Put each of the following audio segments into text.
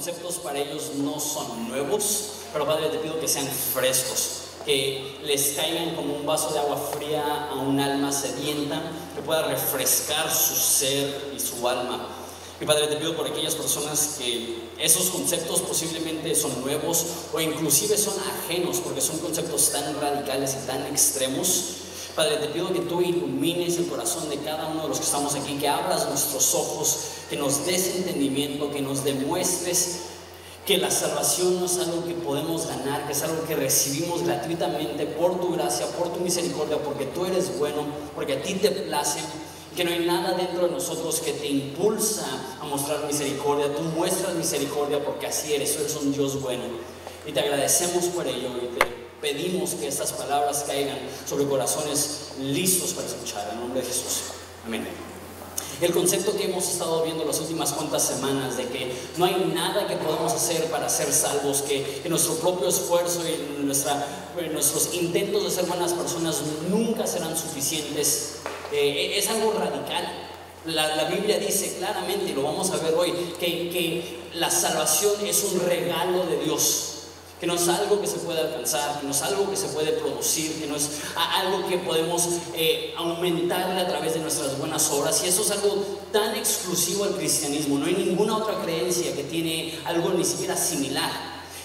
Conceptos para ellos no son nuevos, pero Padre, te pido que sean frescos, que les caigan como un vaso de agua fría a un alma sedienta, que pueda refrescar su ser y su alma. Y Padre, te pido por aquellas personas que esos conceptos posiblemente son nuevos o inclusive son ajenos, porque son conceptos tan radicales y tan extremos. Padre, te pido que tú ilumines el corazón de cada uno de los que estamos aquí, que abras nuestros ojos, que nos des entendimiento, que nos demuestres que la salvación no es algo que podemos ganar, que es algo que recibimos gratuitamente por tu gracia, por tu misericordia, porque tú eres bueno, porque a ti te place, que no hay nada dentro de nosotros que te impulsa a mostrar misericordia. Tú muestras misericordia porque así eres, tú eres un Dios bueno. Y te agradecemos por ello y te pedimos que estas palabras caigan sobre corazones listos para escuchar. En nombre de Jesús. Amén. El concepto que hemos estado viendo las últimas cuantas semanas de que no hay nada que podamos hacer para ser salvos, que, en nuestro propio esfuerzo y nuestra, nuestros intentos de ser buenas personas nunca serán suficientes, eh, es algo radical. La, la, Biblia dice claramente, y lo vamos a ver hoy, que, que la salvación es un regalo de Dios que no es algo que se puede alcanzar, que no es algo que se puede producir, que no es algo que podemos eh, aumentarle a través de nuestras buenas obras. Y eso es algo tan exclusivo al cristianismo. No hay ninguna otra creencia que tiene algo ni siquiera similar.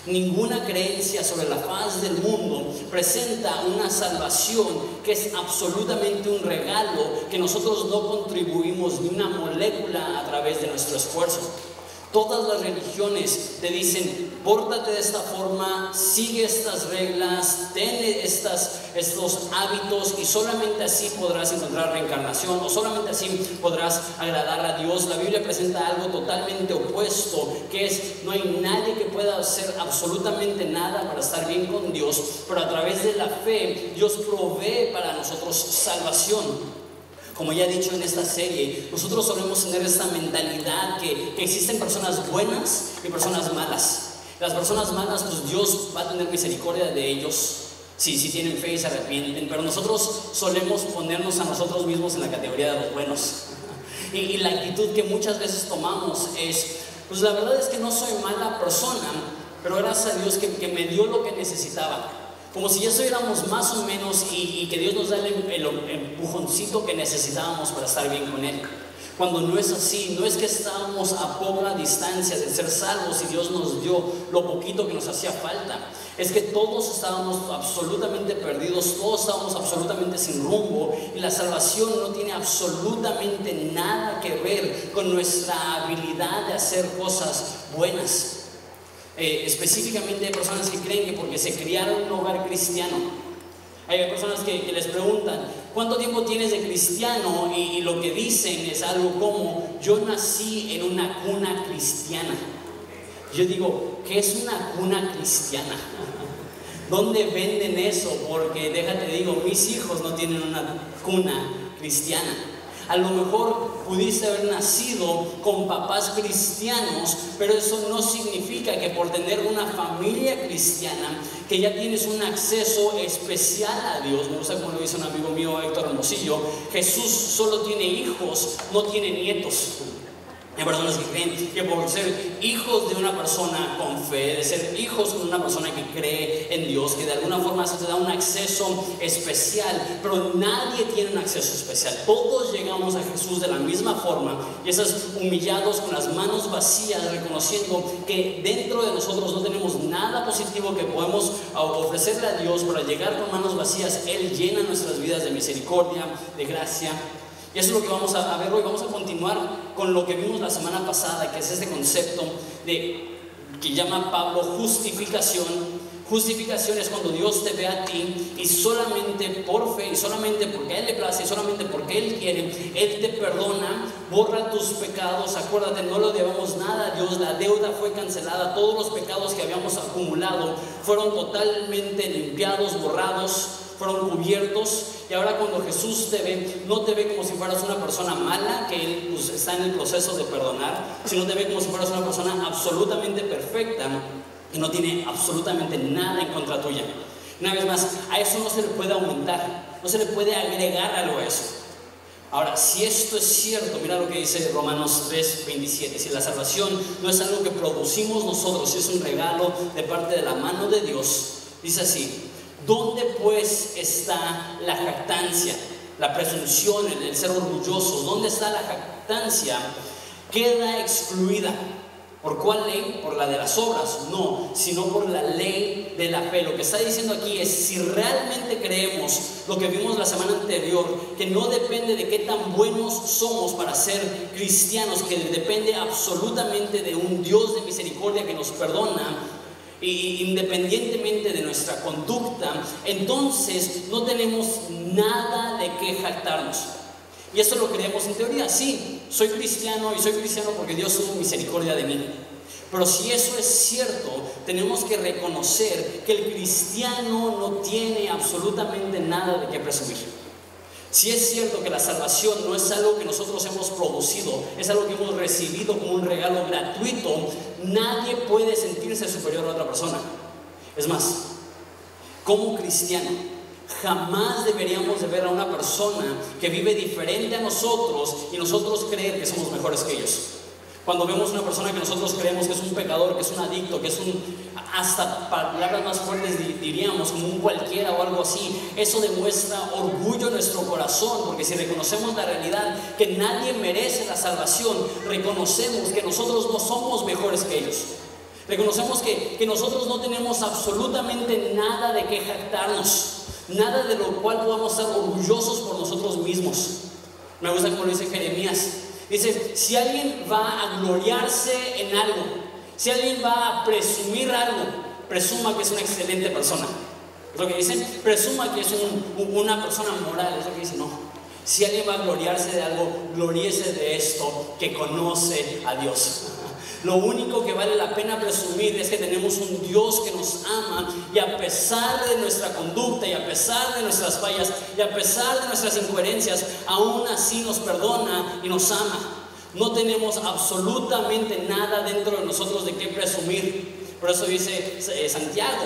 Ninguna creencia sobre la faz del mundo presenta una salvación que es absolutamente un regalo que nosotros no contribuimos ni una molécula a través de nuestro esfuerzo. Todas las religiones te dicen, pórtate de esta forma, sigue estas reglas, ten estas, estos hábitos y solamente así podrás encontrar reencarnación o solamente así podrás agradar a Dios. La Biblia presenta algo totalmente opuesto, que es, no hay nadie que pueda hacer absolutamente nada para estar bien con Dios, pero a través de la fe Dios provee para nosotros salvación. Como ya he dicho en esta serie, nosotros solemos tener esta mentalidad que, existen personas buenas y personas malas. Las personas malas, pues Dios va a tener misericordia de ellos si, si tienen fe y se arrepienten, pero nosotros solemos ponernos a nosotros mismos en la categoría de los buenos. Y, y la actitud que muchas veces tomamos es, pues la verdad es que no soy mala persona, pero gracias a Dios que, que me dio lo que necesitaba. Como si ya estuviéramos más o menos y, que Dios nos da el, el, empujoncito que necesitábamos para estar bien con Él. Cuando no es así, no es que estábamos a poca distancia de ser salvos y Dios nos dio lo poquito que nos hacía falta. Es que todos estábamos absolutamente perdidos, todos estábamos absolutamente sin rumbo y la salvación no tiene absolutamente nada que ver con nuestra habilidad de hacer cosas buenas. Eh, específicamente personas que creen que porque se criaron en un hogar cristiano, hay personas que, les preguntan, ¿cuánto tiempo tienes de cristiano? Y, lo que dicen es algo como, yo nací en una cuna cristiana. Yo digo, ¿qué es una cuna cristiana? ¿Dónde venden eso? Porque déjate digo, mis hijos no tienen una cuna cristiana. A lo mejor pudiste haber nacido con papás cristianos, pero eso no significa que por tener una familia cristiana, que ya tienes un acceso especial a Dios. Me gusta como lo dice un amigo mío, Héctor Hermosillo, Jesús solo tiene hijos, no tiene nietos. Hay personas que creen que por ser hijos de una persona con fe, de ser hijos de una persona que cree en Dios, que de alguna forma se te da un acceso especial, pero nadie tiene un acceso especial. Todos llegamos a Jesús de la misma forma y esas humillados con las manos vacías, reconociendo que dentro de nosotros no tenemos nada positivo que podemos ofrecerle a Dios para llegar con manos vacías. Él llena nuestras vidas de misericordia, de gracia y eso es lo que vamos a, ver hoy. Vamos a continuar con lo que vimos la semana pasada, que es este concepto de que llama Pablo justificación, Justificación es cuando Dios te ve a ti y solamente por fe y solamente porque a Él le place y solamente porque Él quiere, Él te perdona, borra tus pecados. Acuérdate, no lo debemos nada a Dios, la deuda fue cancelada, todos los pecados que habíamos acumulado fueron totalmente limpiados, borrados, fueron cubiertos. Y ahora cuando Jesús te ve, no te ve como si fueras una persona mala, que Él pues, está en el proceso de perdonar, sino te ve como si fueras una persona absolutamente perfecta y no tiene absolutamente nada en contra tuya. Una vez más, a eso no se le puede aumentar, no se le puede agregar algo a eso. Ahora, si esto es cierto, mira lo que dice Romanos 3, 27, si la salvación no es algo que producimos nosotros, si es un regalo de parte de la mano de Dios, dice así, ¿dónde pues está la jactancia, la presunción, el ser orgulloso? ¿Dónde está la jactancia? Queda excluida. ¿Por cuál ley? Por la de las obras, no, sino por la ley de la fe. Lo que está diciendo aquí es, si realmente creemos lo que vimos la semana anterior, que no depende de qué tan buenos somos para ser cristianos, que depende absolutamente de un Dios de misericordia que nos perdona, independientemente de nuestra conducta, entonces no tenemos nada de qué jactarnos. Y eso lo creemos en teoría, sí, soy cristiano y soy cristiano porque Dios tuvo misericordia de mí. Pero si eso es cierto, tenemos que reconocer que el cristiano no tiene absolutamente nada de qué presumir. Si es cierto que la salvación no es algo que nosotros hemos producido, es algo que hemos recibido como un regalo gratuito, nadie puede sentirse superior a otra persona. Es más, como cristiano, Jamás deberíamos de ver a una persona que vive diferente a nosotros y nosotros creer que somos mejores que ellos. Cuando vemos una persona que nosotros creemos que es un pecador, que es un adicto, que es un, hasta palabras más fuertes diríamos, como un cualquiera o algo así, eso demuestra orgullo en nuestro corazón, porque si reconocemos la realidad que nadie merece la salvación, reconocemos que nosotros no somos mejores que ellos. Reconocemos que, que nosotros no tenemos absolutamente nada de qué jactarnos nada de lo cual podamos estar orgullosos por nosotros mismos. Me gusta como lo dice Jeremías. Dice, si alguien va a gloriarse en algo, si alguien va a presumir algo, presuma que es una excelente persona. Es lo que dicen, presuma que es una persona moral, es lo que dicen, no. Si alguien va a gloriarse de algo, gloriese de esto, que conoce a Dios. Lo único que vale la pena presumir es que tenemos un Dios que nos ama y a pesar de nuestra conducta y a pesar de nuestras fallas y a pesar de nuestras incoherencias, aún así nos perdona y nos ama. No tenemos absolutamente nada dentro de nosotros de qué presumir. Por eso dice eh, Santiago,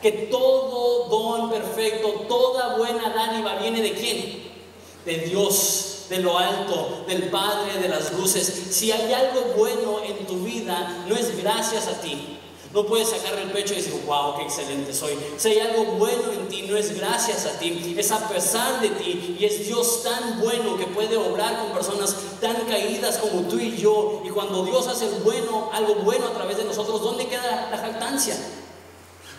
que todo don perfecto, toda buena dádiva viene de quién? De Dios de lo alto, del Padre de las luces. Si hay algo bueno en tu vida, no es gracias a ti. No puedes sacar el pecho y decir, wow, qué excelente soy. Si hay algo bueno en ti, no es gracias a ti, es a pesar de ti. Y es Dios tan bueno que puede obrar con personas tan caídas como tú y yo. Y cuando Dios hace bueno, algo bueno a través de nosotros, ¿dónde queda la jactancia?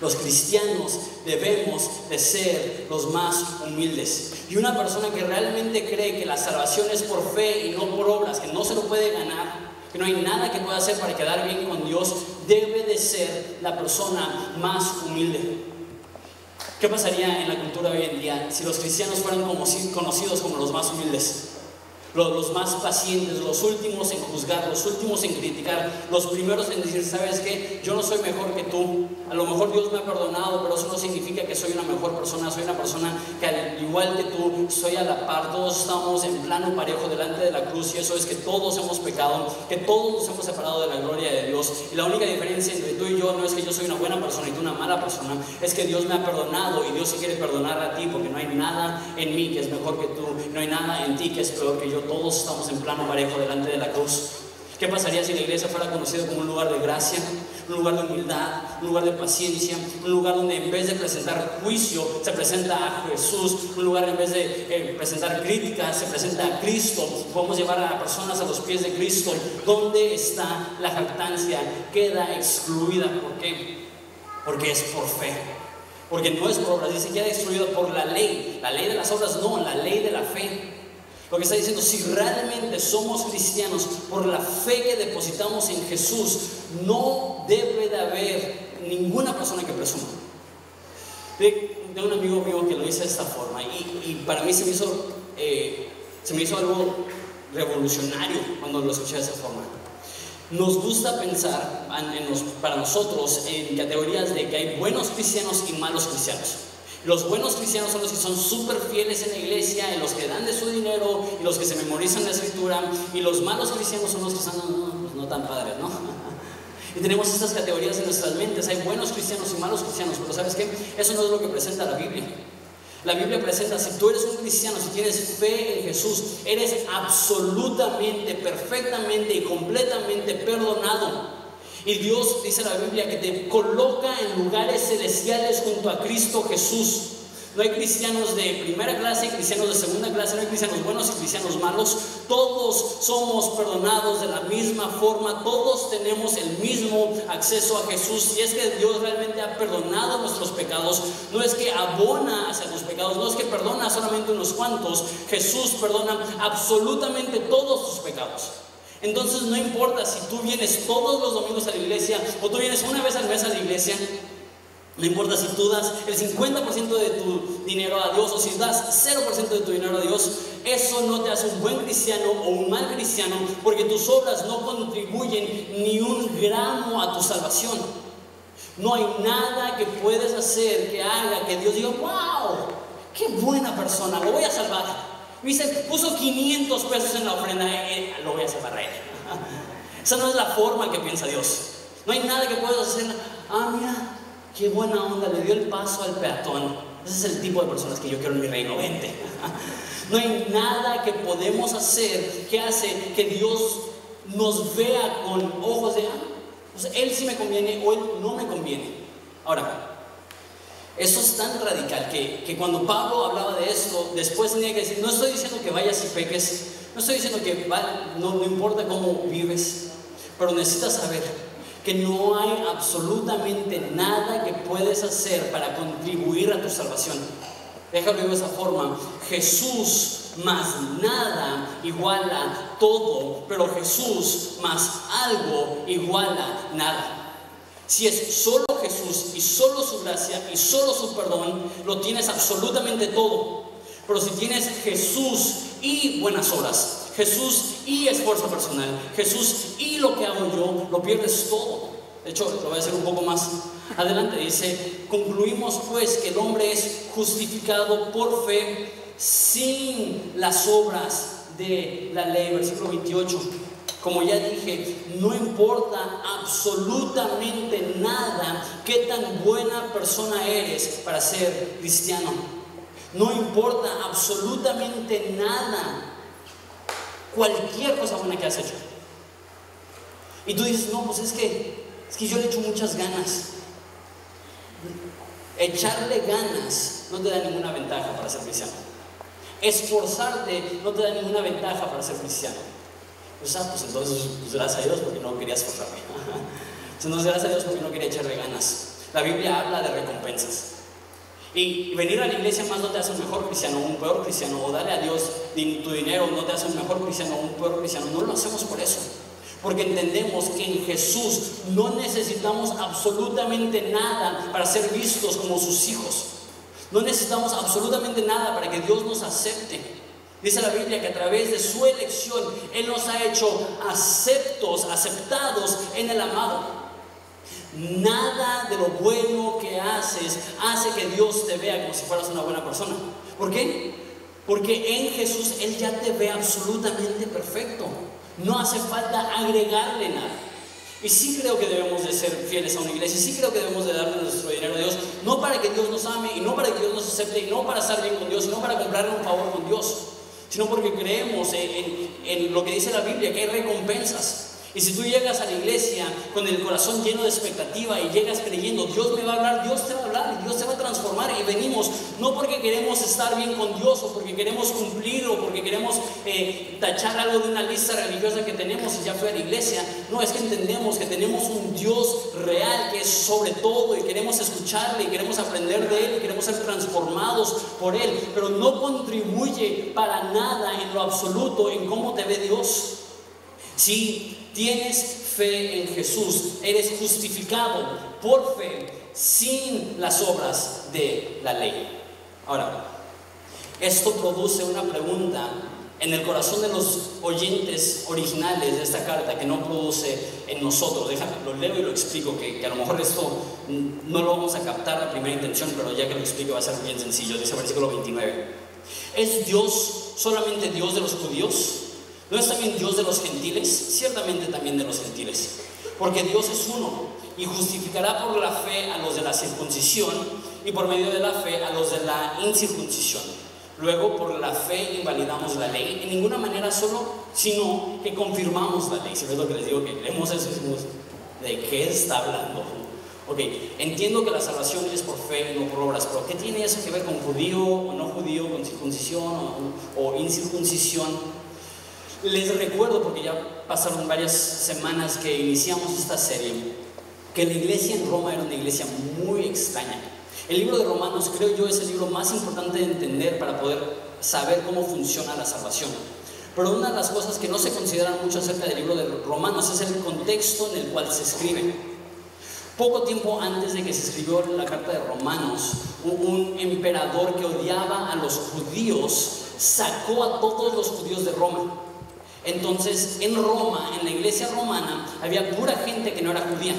Los cristianos debemos de ser los más humildes. Y una persona que realmente cree que la salvación es por fe y no por obras, que no se lo puede ganar, que no hay nada que pueda hacer para quedar bien con Dios, debe de ser la persona más humilde. ¿Qué pasaría en la cultura hoy en día si los cristianos fueran conocidos como los más humildes? Los, más pacientes, los últimos en juzgar, los últimos en criticar, los primeros en decir, ¿sabes qué? Yo no soy mejor que tú. A lo mejor Dios me ha perdonado, pero eso no significa que soy una mejor persona. Soy una persona que al igual que tú, soy a la par. Todos estamos en plano parejo delante de la cruz y eso es que todos hemos pecado, que todos nos hemos separado de la gloria de Dios. Y la única diferencia entre tú y yo no es que yo soy una buena persona y tú una mala persona, es que Dios me ha perdonado y Dios se quiere perdonar a ti porque no hay nada en mí que es mejor que tú, no hay nada en ti que es peor que yo todos estamos en plano parejo delante de la cruz. ¿Qué pasaría si la iglesia fuera conocida como un lugar de gracia, un lugar de humildad, un lugar de paciencia, un lugar donde en vez de presentar juicio se presenta a Jesús, un lugar en vez de eh, presentar críticas se presenta a Cristo? Podemos llevar a personas a los pies de Cristo. ¿Dónde está la jactancia? Queda excluida. ¿Por qué? Porque es por fe. Porque no es por obras, dice queda excluida por la ley. La ley de las obras no, la ley de la fe. Lo que está diciendo, si realmente somos cristianos por la fe que depositamos en Jesús, no debe de haber ninguna persona que presuma. de, un amigo mío que lo hizo de esta forma y, para mí se me hizo, eh, se me hizo algo revolucionario cuando lo escuché de esa forma. Nos gusta pensar para nosotros en categorías de que hay buenos cristianos y malos cristianos. Los buenos cristianos son los que son súper fieles en la iglesia, en los que dan de su dinero y los que se memorizan la escritura. Y los malos cristianos son los que están no, no tan padres, ¿no? Y tenemos estas categorías en nuestras mentes. Hay buenos cristianos y malos cristianos, pero ¿sabes qué? Eso no es lo que presenta la Biblia. La Biblia presenta, si tú eres un cristiano, si tienes fe en Jesús, eres absolutamente, perfectamente y completamente perdonado. Y Dios dice la Biblia que te coloca en lugares celestiales junto a Cristo Jesús. No hay cristianos de primera clase y cristianos de segunda clase, no hay cristianos buenos y cristianos malos. Todos somos perdonados de la misma forma, todos tenemos el mismo acceso a Jesús. Y es que Dios realmente ha perdonado nuestros pecados, no es que abona hacia tus pecados, no es que perdona solamente unos cuantos, Jesús perdona absolutamente todos tus pecados. Entonces no importa si tú vienes todos los domingos a la iglesia o tú vienes una vez al mes a la iglesia, no importa si tú das el 50% de tu dinero a Dios o si das 0% de tu dinero a Dios, eso no te hace un buen cristiano o un mal cristiano porque tus obras no contribuyen ni un gramo a tu salvación. No hay nada que puedes hacer que haga que Dios diga, wow, qué buena persona, lo voy a salvar. Dice, puso 500 pesos en la ofrenda, eh, eh, lo voy a salvar a él. Esa no es la forma que piensa Dios. No hay nada que puedas hacer. Ah, mira, qué buena onda, le dio el paso al peatón. Ese es el tipo de personas que yo quiero en mi reino. Vente. No hay nada que podemos hacer que hace que Dios nos vea con ojos de, ah, Él sí me conviene o Él no me conviene. Ahora, eso es tan radical que, que, cuando Pablo hablaba de esto, después tenía que decir, no estoy diciendo que vayas y peques, no estoy diciendo que no, no importa cómo vives, pero necesitas saber que no hay absolutamente nada que puedes hacer para contribuir a tu salvación. Déjalo de esa forma. Jesús más nada iguala todo, pero Jesús más algo iguala nada. Si es solo Jesús y solo su gracia y solo su perdón, lo tienes absolutamente todo. Pero si tienes Jesús y buenas obras, Jesús y esfuerzo personal, Jesús y lo que hago yo, lo pierdes todo. De hecho, lo voy a decir un poco más adelante. Dice, concluimos pues que el hombre es justificado por fe sin las obras de la ley. Versículo 28. Como ya dije, no importa absolutamente nada qué tan buena persona eres para ser cristiano. No importa absolutamente nada cualquier cosa buena que has hecho. Y tú dices, no, pues es que, es que yo le echo muchas ganas. Echarle ganas no te da ninguna ventaja para ser cristiano. Esforzarte no te da ninguna ventaja para ser cristiano. Pues, ah, pues entonces, pues, gracias a Dios porque no quería esforzarme. entonces, gracias a Dios porque no quería echarle ganas. La Biblia habla de recompensas. Y venir a la iglesia más no te hace un mejor cristiano o un peor cristiano, o darle a Dios tu dinero no te hace un mejor cristiano o un peor cristiano. No lo hacemos por eso. Porque entendemos que en Jesús no necesitamos absolutamente nada para ser vistos como sus hijos. No necesitamos absolutamente nada para que Dios nos acepte. Dice la Biblia que a través de su elección Él nos ha hecho aceptos, aceptados en el amado. Nada de lo bueno que haces hace que Dios te vea como si fueras una buena persona. ¿Por qué? Porque en Jesús Él ya te ve absolutamente perfecto. No hace falta agregarle nada. Y sí creo que debemos de ser fieles a una iglesia, sí creo que debemos de darle nuestro dinero a Dios, no para que Dios nos ame y no para que Dios nos acepte y no para estar bien con Dios, sino para comprarle un favor con Dios, sino porque creemos en, lo que dice la Biblia, que hay recompensas. Y si tú llegas a la iglesia con el corazón lleno de expectativa y llegas creyendo, Dios me va a hablar, Dios te va a hablar Dios te va a transformar. Y venimos no porque queremos estar bien con Dios o porque queremos cumplir o porque queremos eh, tachar algo de una lista religiosa que tenemos y ya fue a la iglesia. No, es que entendemos que tenemos un Dios real que es sobre todo y queremos escucharle y queremos aprender de Él y queremos ser transformados por Él. Pero no contribuye para nada en lo absoluto en cómo te ve Dios. Si tienes fe en Jesús, eres justificado por fe sin las obras de la ley. Ahora, esto produce una pregunta en el corazón de los oyentes originales de esta carta que no produce en nosotros. Déjame, lo leo y lo explico, que, a lo mejor esto no lo vamos a captar a primera intención, pero ya que lo explico va a ser bien sencillo. Dice el versículo 29. ¿Es Dios solamente Dios de los judíos? ¿No es también Dios de los gentiles? Ciertamente también de los gentiles. Porque Dios es uno y justificará por la fe a los de la circuncisión y por medio de la fe a los de la incircuncisión. Luego, por la fe invalidamos la ley, en ninguna manera solo, sino que confirmamos la ley. Si ves lo que les digo, que leemos eso y ¿de qué está hablando? Ok, entiendo que la salvación es por fe, no por obras, pero ¿qué tiene eso que ver con judío o no judío, con circuncisión o incircuncisión? Les recuerdo, porque ya pasaron varias semanas que iniciamos esta serie, que la iglesia en Roma era una iglesia muy extraña. El libro de Romanos, creo yo, es el libro más importante de entender para poder saber cómo funciona la salvación. Pero una de las cosas que no se consideran mucho acerca del libro de Romanos es el contexto en el cual se escribe. Poco tiempo antes de que se escribió la carta de Romanos, un emperador que odiaba a los judíos sacó a todos los judíos de Roma entonces, en Roma, en la iglesia romana, había pura gente que no era judía.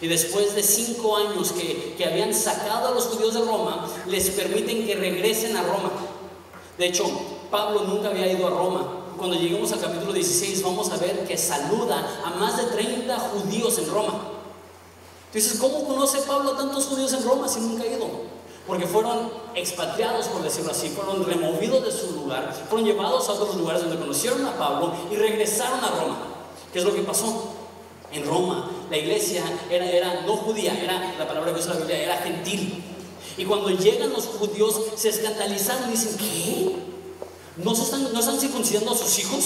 Y después de cinco años que, que, habían sacado a los judíos de Roma, les permiten que regresen a Roma. De hecho, Pablo nunca había ido a Roma. Cuando lleguemos al capítulo 16 vamos a ver que saluda a más de 30 judíos en Roma. Entonces, ¿cómo conoce Pablo a tantos judíos en Roma si nunca ha ido? Porque fueron expatriados, por decirlo así, fueron removidos de su lugar, fueron llevados a otros lugares donde conocieron a Pablo y regresaron a Roma. ¿Qué es lo que pasó? En Roma la iglesia era, era no judía, era la palabra que usa la Biblia, era gentil. Y cuando llegan los judíos se escandalizaron y dicen, ¿qué? ¿No, se están, ¿No están circuncidando a sus hijos?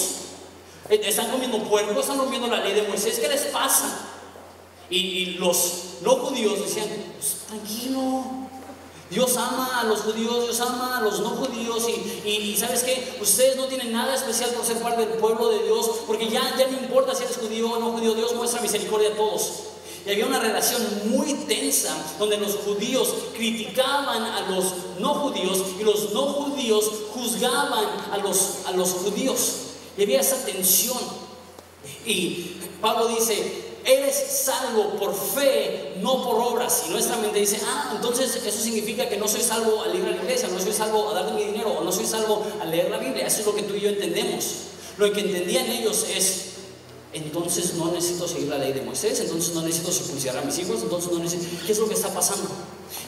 ¿E-, ¿Están comiendo puerco? ¿Están rompiendo la ley de Moisés? ¿Qué les pasa? Y, los no judíos decían, pues, tranquilo, Dios ama a los judíos, Dios ama a los no judíos y, sabes qué, ustedes no tienen nada especial por ser parte del pueblo de Dios, porque ya, ya no importa si eres judío o no judío, Dios muestra misericordia a todos. Y había una relación muy tensa donde los judíos criticaban a los no judíos y los no judíos juzgaban a los, a los judíos. Y había esa tensión. Y Pablo dice, eres salvo por fe, no por obras. Y nuestra mente dice, ah, entonces eso significa que no soy salvo al ir a la iglesia, no soy salvo a darle mi dinero, o no soy salvo a leer la Biblia. Eso es lo que tú y yo entendemos. Lo que entendían ellos es, entonces no necesito seguir la ley de Moisés, entonces no necesito circuncidar a mis hijos, entonces no necesito... ¿Qué es lo que está pasando?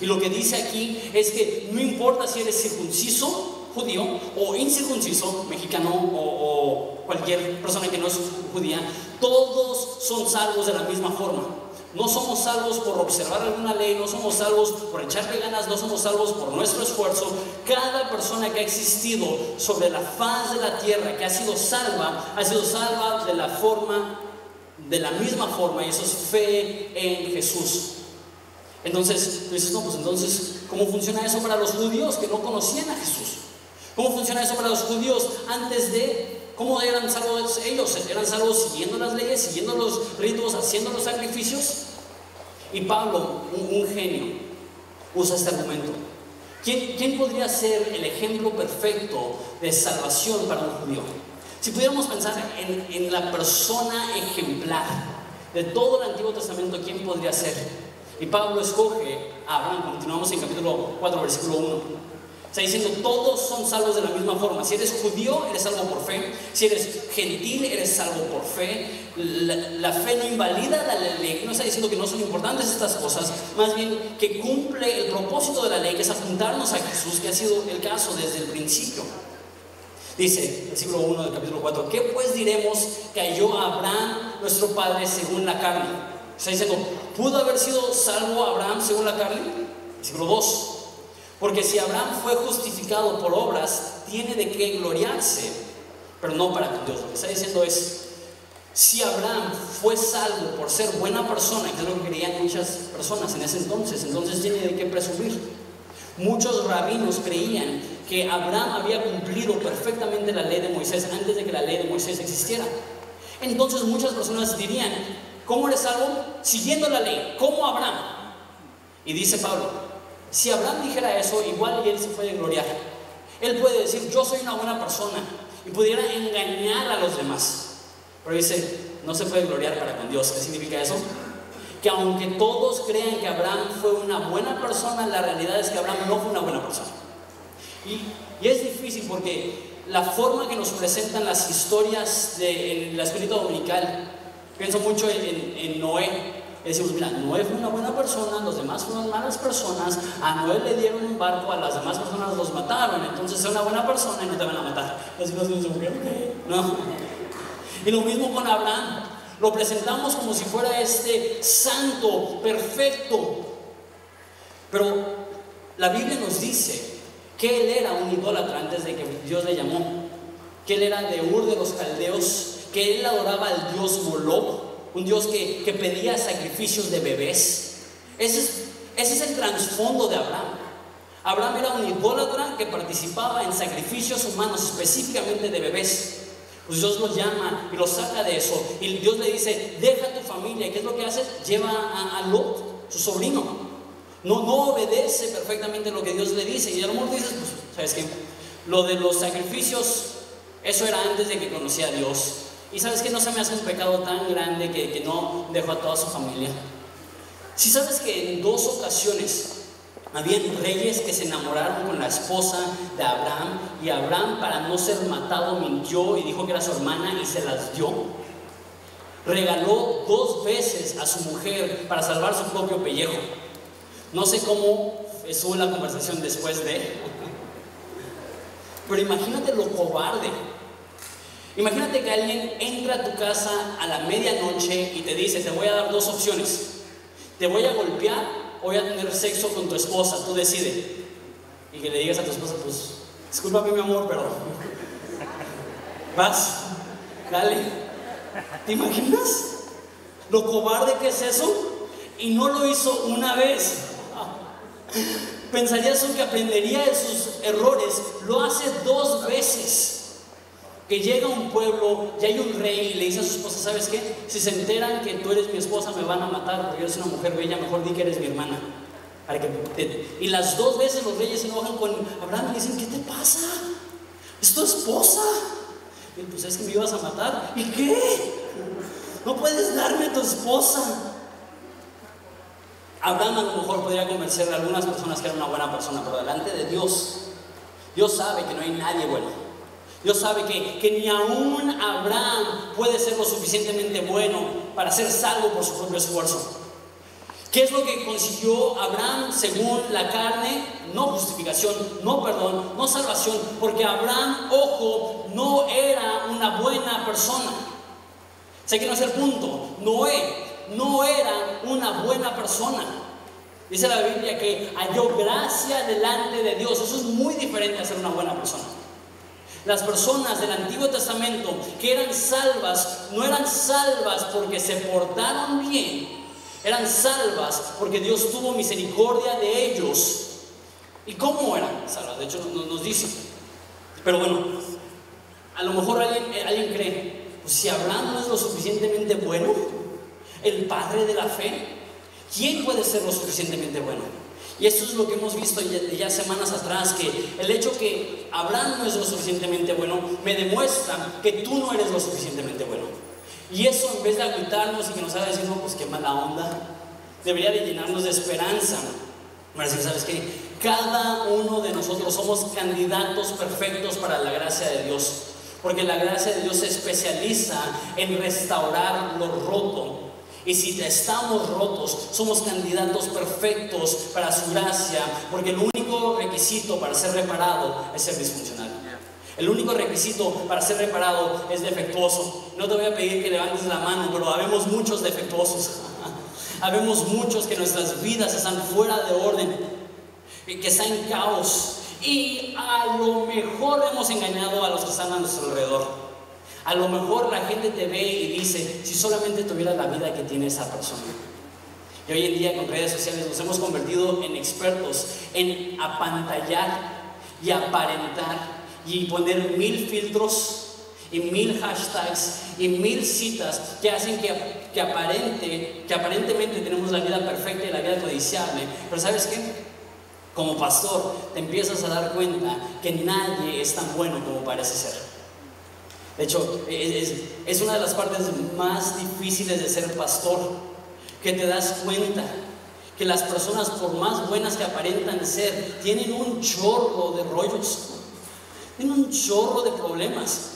Y lo que dice aquí es que no importa si eres circunciso, judío o incircunciso, mexicano o, cualquier persona que no es judía, todos son salvos de la misma forma. No somos salvos por observar alguna ley, no somos salvos por echarle ganas, no somos salvos por nuestro esfuerzo. Cada persona que ha existido sobre la faz de la tierra, que ha sido salva, ha sido salva de la forma, de la misma forma, y eso es fe en Jesús. Entonces, dices, no, pues entonces, ¿cómo funciona eso para los judíos que no conocían a Jesús? ¿Cómo funciona eso para los judíos antes de ¿Cómo eran salvos ellos? ¿Eran salvos siguiendo las leyes, siguiendo los ritos, haciendo los sacrificios? Y Pablo, un, genio, usa este argumento. ¿Quién, ¿Quién, podría ser el ejemplo perfecto de salvación para un judío? Si pudiéramos pensar en, en la persona ejemplar de todo el Antiguo Testamento, ¿quién podría ser? Y Pablo escoge a Abraham, continuamos en capítulo 4, versículo 1. Está diciendo, todos son salvos de la misma forma. Si eres judío, eres salvo por fe. Si eres gentil, eres salvo por fe. La, fe no invalida la ley. No está diciendo que no son importantes estas cosas. Más bien que cumple el propósito de la ley, que es apuntarnos a Jesús, que ha sido el caso desde el principio. Dice, versículo 1 del capítulo 4, ¿qué pues diremos que halló Abraham, nuestro padre, según la carne? Está diciendo, ¿pudo haber sido salvo Abraham según la carne? Versículo 2. Porque si Abraham fue justificado por obras, tiene de qué gloriarse, pero no para con Dios. Lo que está diciendo es, si Abraham fue salvo por ser buena persona, que es lo que creían muchas personas en ese entonces, entonces tiene de qué presumir. Muchos rabinos creían que Abraham había cumplido perfectamente la ley de Moisés antes de que la ley de Moisés existiera. Entonces muchas personas dirían, ¿cómo eres salvo? Siguiendo la ley, como Abraham. Y dice Pablo, si Abraham dijera eso, igual y él se puede gloriar. Él puede decir, yo soy una buena persona y pudiera engañar a los demás. Pero dice, no se puede gloriar para con Dios. ¿Qué significa eso? Que aunque todos crean que Abraham fue una buena persona, la realidad es que Abraham no fue una buena persona. Y, es difícil porque la forma que nos presentan las historias de la dominical, pienso mucho en, en Noé, decimos, mira, Noé fue una buena persona, los demás fueron malas personas, a Noé le dieron un barco, a las demás personas los mataron, entonces es una buena persona y no te van a matar. No. Y lo mismo con Abraham, lo presentamos como si fuera este santo, perfecto. Pero la Biblia nos dice que él era un idólatra antes de que Dios le llamó, que él era de Ur de los Caldeos, que él adoraba al dios Moloch, un Dios que, pedía sacrificios de bebés. Ese es, ese es el trasfondo de Abraham. Abraham era un idólatra que participaba en sacrificios humanos, específicamente de bebés. Pues Dios lo llama y lo saca de eso. Y Dios le dice, deja tu familia. ¿Y qué es lo que hace? Lleva a, Lot, su sobrino. No, no obedece perfectamente lo que Dios le dice. Y a lo mejor dices, pues, ¿sabes qué? Lo de los sacrificios, eso era antes de que conocía a Dios. Y sabes que no se me hace un pecado tan grande que, no dejó a toda su familia. Si sabes que en dos ocasiones habían reyes que se enamoraron con la esposa de Abraham y Abraham para no ser matado mintió y dijo que era su hermana y se las dio. Regaló dos veces a su mujer para salvar su propio pellejo. No sé cómo estuvo la conversación después de... Pero imagínate lo cobarde Imagínate que alguien entra a tu casa a la medianoche y te dice, te voy a dar dos opciones. Te voy a golpear o voy a tener sexo con tu esposa, tú decides. Y que le digas a tu esposa, pues, discúlpame mi amor, pero... Vas, dale. ¿Te imaginas? Lo cobarde que es eso. Y no lo hizo una vez. Pensarías que aprendería de sus errores. Lo hace dos veces que llega un pueblo y hay un rey y le dice a su esposa, ¿sabes qué? Si se enteran que tú eres mi esposa me van a matar porque eres una mujer bella, mejor di que eres mi hermana. Para que Y las dos veces los reyes se enojan con Abraham y dicen, ¿qué te pasa? Es tu esposa. Y pues es que me ibas a matar. ¿Y qué? No puedes darme tu esposa. Abraham a lo mejor podría convencer a algunas personas que era una buena persona, pero delante de Dios, Dios sabe que no hay nadie bueno. Dios sabe que, que ni aún Abraham puede ser lo suficientemente bueno para ser salvo por su propio esfuerzo. ¿Qué es lo que consiguió Abraham según la carne? No justificación, no perdón, no salvación, porque Abraham, ojo, no era una buena persona. Sé que no es el punto. Noé no era una buena persona. Dice la Biblia que halló gracia delante de Dios. Eso es muy diferente a ser una buena persona. Las personas del Antiguo Testamento que eran salvas no eran salvas porque se portaron bien, eran salvas porque Dios tuvo misericordia de ellos. ¿Y cómo eran salvas? De hecho nos, dice. Pero bueno, a lo mejor alguien, eh, cree, pues si Abraham no es lo suficientemente bueno, el padre de la fe, ¿quién puede ser lo suficientemente bueno? Y eso es lo que hemos visto ya, semanas atrás, que el hecho que Abraham no es lo suficientemente bueno, me demuestra que tú no eres lo suficientemente bueno. Y eso en vez de agüitarnos y que nos haga decir, no, pues qué mala onda, debería de llenarnos de esperanza. Para decir, ¿sabes qué? Cada uno de nosotros somos candidatos perfectos para la gracia de Dios. Porque la gracia de Dios se especializa en restaurar lo roto, y si estamos rotos, somos candidatos perfectos para su gracia, porque el único requisito para ser reparado es ser disfuncional. El único requisito para ser reparado es defectuoso. No te voy a pedir que levantes la mano, pero habemos muchos defectuosos. habemos muchos que nuestras vidas están fuera de orden, que están en caos. Y a lo mejor hemos engañado a los que están a nuestro alrededor. A lo mejor la gente te ve y dice, si solamente tuvieras la vida que tiene esa persona. Y hoy en día con redes sociales nos hemos convertido en expertos en apantallar y aparentar y poner mil filtros y mil hashtags y mil citas que hacen que, que, aparente, que aparentemente tenemos la vida perfecta y la vida codiciable. Pero ¿sabes qué? Como pastor te empiezas a dar cuenta que nadie es tan bueno como parece ser. De hecho, es, una de las partes más difíciles de ser pastor, que te das cuenta que las personas, por más buenas que aparentan ser, tienen un chorro de rollos, tienen un chorro de problemas.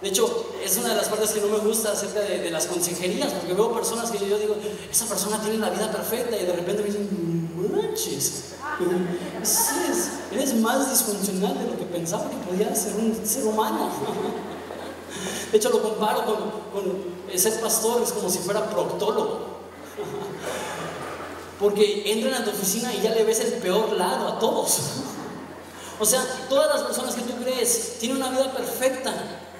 De hecho, es una de las partes que no me gusta acerca de, las consejerías, porque veo personas que yo digo, esa persona tiene la vida perfecta y de repente me dicen, manches, eres más disfuncional de lo que pensaba que podía ser un ser humano. De hecho, lo comparo con, con ser pastor, es como si fuera proctólogo. Porque entran a tu oficina y ya le ves el peor lado a todos. O sea, todas las personas que tú crees tienen una vida perfecta.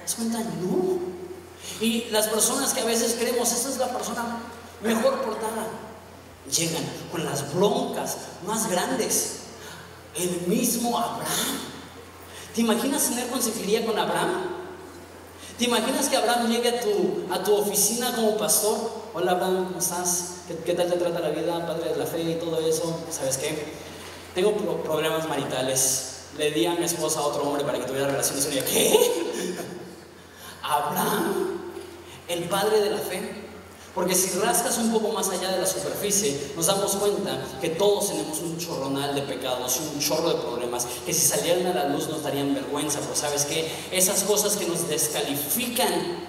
¿Te cuenta? No. Y las personas que a veces creemos, esta es la persona mejor portada, llegan con las broncas más grandes. El mismo Abraham. ¿Te imaginas tener consejería con Abraham? ¿Te imaginas que Abraham llegue a tu, a tu oficina como pastor? Hola Abraham, ¿cómo estás? ¿Qué, tal te trata la vida, padre de la fe y todo eso? ¿Sabes qué? Tengo problemas maritales. Le di a mi esposa a otro hombre para que tuviera relaciones con ella. ¿Qué? Abraham, el padre de la fe. Porque si rascas un poco más allá de la superficie, nos damos cuenta que todos tenemos un chorronal de pecados un chorro de problemas que si salieran a la luz nos darían vergüenza. Pero sabes que esas cosas que nos descalifican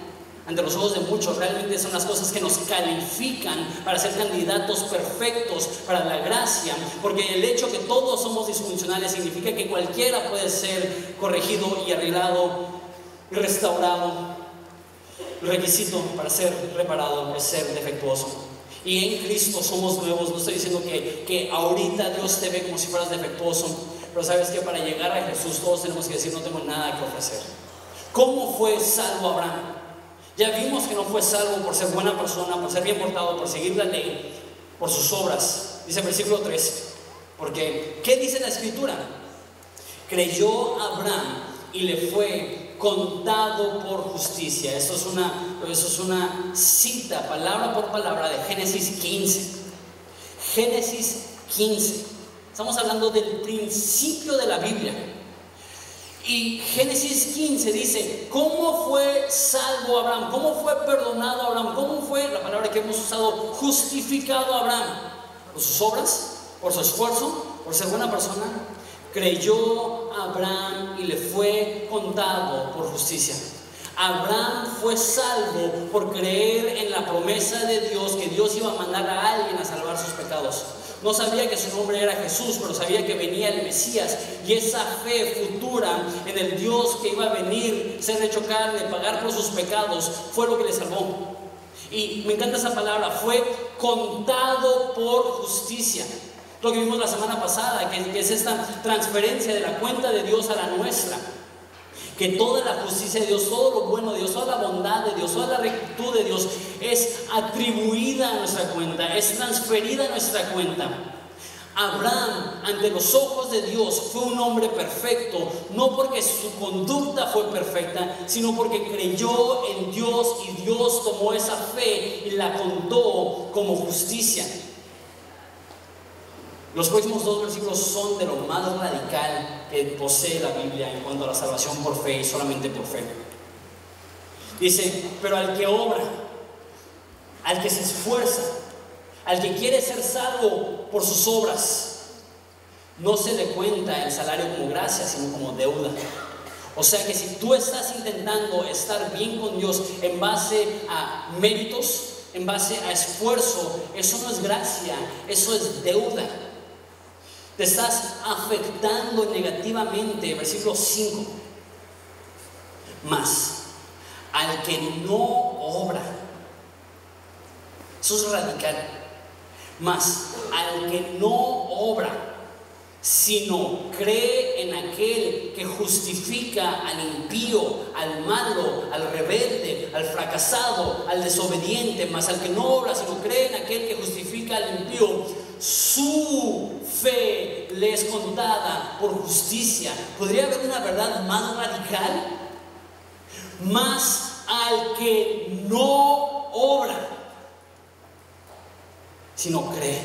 ante los ojos de muchos realmente son las cosas que nos califican para ser candidatos perfectos para la gracia. Porque el hecho que todos somos disfuncionales significa que cualquiera puede ser corregido y arreglado y restaurado requisito para ser reparado es ser defectuoso. Y en Cristo somos nuevos. No estoy diciendo que, que ahorita Dios te ve como si fueras defectuoso. Pero sabes que para llegar a Jesús todos tenemos que decir no tengo nada que ofrecer. ¿Cómo fue salvo Abraham? Ya vimos que no fue salvo por ser buena persona, por ser bien portado, por seguir la ley, por sus obras. Dice el versículo 3. Porque, ¿qué dice la escritura? Creyó Abraham y le fue contado por justicia. Eso es una, eso es una cita, palabra por palabra, de Génesis 15. Génesis 15. Estamos hablando del principio de la Biblia. Y Génesis 15 dice, ¿cómo fue salvo Abraham? ¿Cómo fue perdonado Abraham? ¿Cómo fue, la palabra que hemos usado, justificado Abraham? ¿Por sus obras? ¿Por su esfuerzo? ¿Por ser buena persona? Creyó Abraham y le fue contado por justicia. Abraham fue salvo por creer en la promesa de Dios que Dios iba a mandar a alguien a salvar sus pecados. No sabía que su nombre era Jesús, pero sabía que venía el Mesías. Y esa fe futura en el Dios que iba a venir, ser hecho carne, pagar por sus pecados, fue lo que le salvó. Y me encanta esa palabra, fue contado por justicia. Lo que vimos la semana pasada, que, es esta transferencia de la cuenta de Dios a la nuestra. Que toda la justicia de Dios, todo lo bueno de Dios, toda la bondad de Dios, toda la rectitud de Dios es atribuida a nuestra cuenta, es transferida a nuestra cuenta. Abraham, ante los ojos de Dios, fue un hombre perfecto, no porque su conducta fue perfecta, sino porque creyó en Dios y Dios tomó esa fe y la contó como justicia. Los próximos dos versículos son de lo más radical que posee la Biblia en cuanto a la salvación por fe y solamente por fe. Dice, pero al que obra, al que se esfuerza, al que quiere ser salvo por sus obras, no se le cuenta el salario como gracia, sino como deuda. O sea que si tú estás intentando estar bien con Dios en base a méritos, en base a esfuerzo, eso no es gracia, eso es deuda. Te estás afectando negativamente. Versículo 5. Más, al que no obra. Eso es radical. Más, al que no obra, sino cree en aquel que justifica al impío, al malo, al rebelde, al fracasado, al desobediente, más al que no obra, sino cree en aquel que justifica al impío, su fe le es contada por justicia. ¿Podría haber una verdad más radical? más al que no obra, sino cree.